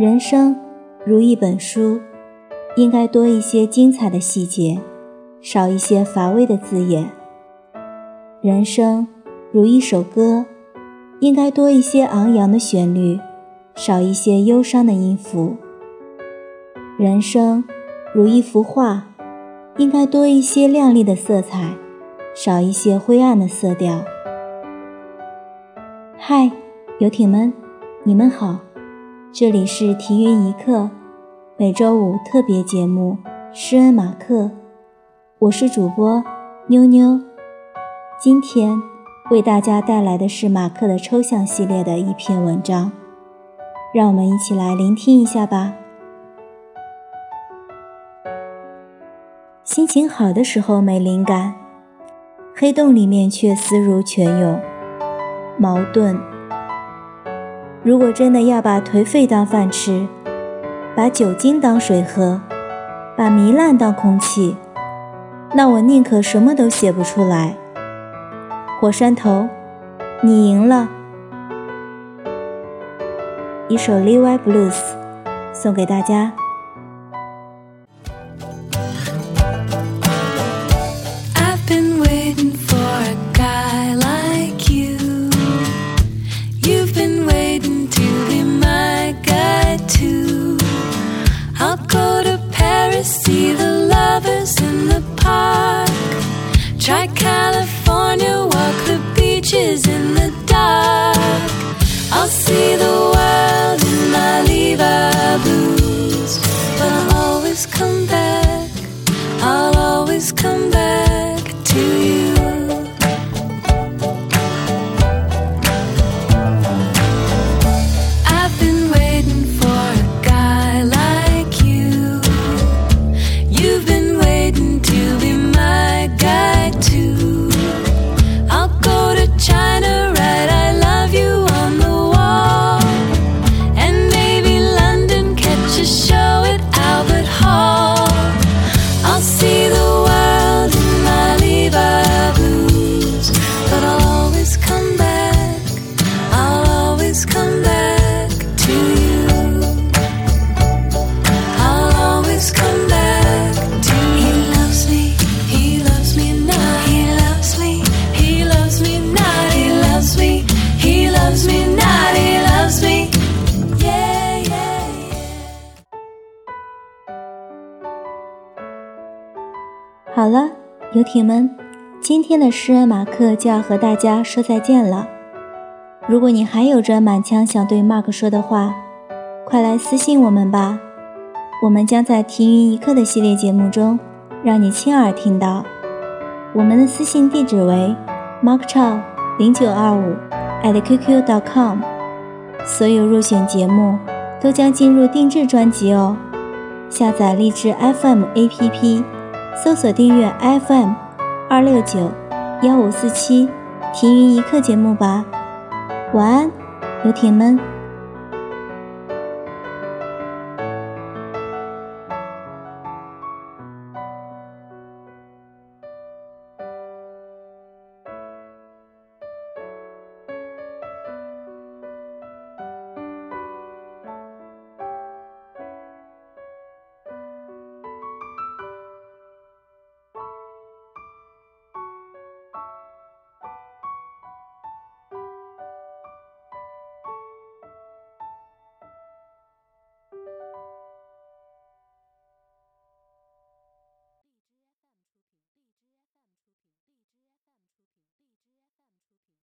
人生如一本书，应该多一些精彩的细节，少一些乏味的字眼。人生如一首歌，应该多一些昂扬的旋律，少一些忧伤的音符。人生如一幅画，应该多一些亮丽的色彩，少一些灰暗的色调。嗨，游艇们，你们好。这里是提云一刻，每周五特别节目《施恩马克》，我是主播妞妞。今天为大家带来的是马克的抽象系列的一篇文章，让我们一起来聆听一下吧。心情好的时候没灵感，黑洞里面却思如泉涌，矛盾。如果真的要把颓废当饭吃，把酒精当水喝，把糜烂当空气，那我宁可什么都写不出来。火山头，你赢了。一首《Levi Blues》送给大家。but I'll always come back. I'll always come back. 好了，游艇们，今天的诗人马克就要和大家说再见了。如果你还有着满腔想对 Mark 说的话，快来私信我们吧，我们将在停云一刻的系列节目中让你亲耳听到。我们的私信地址为 markchow 零九二五 @qq.com，所有入选节目都将进入定制专辑哦。下载荔枝 FM APP。搜索订阅 FM 二六九幺五四七停云一刻节目吧，晚安，游艇们。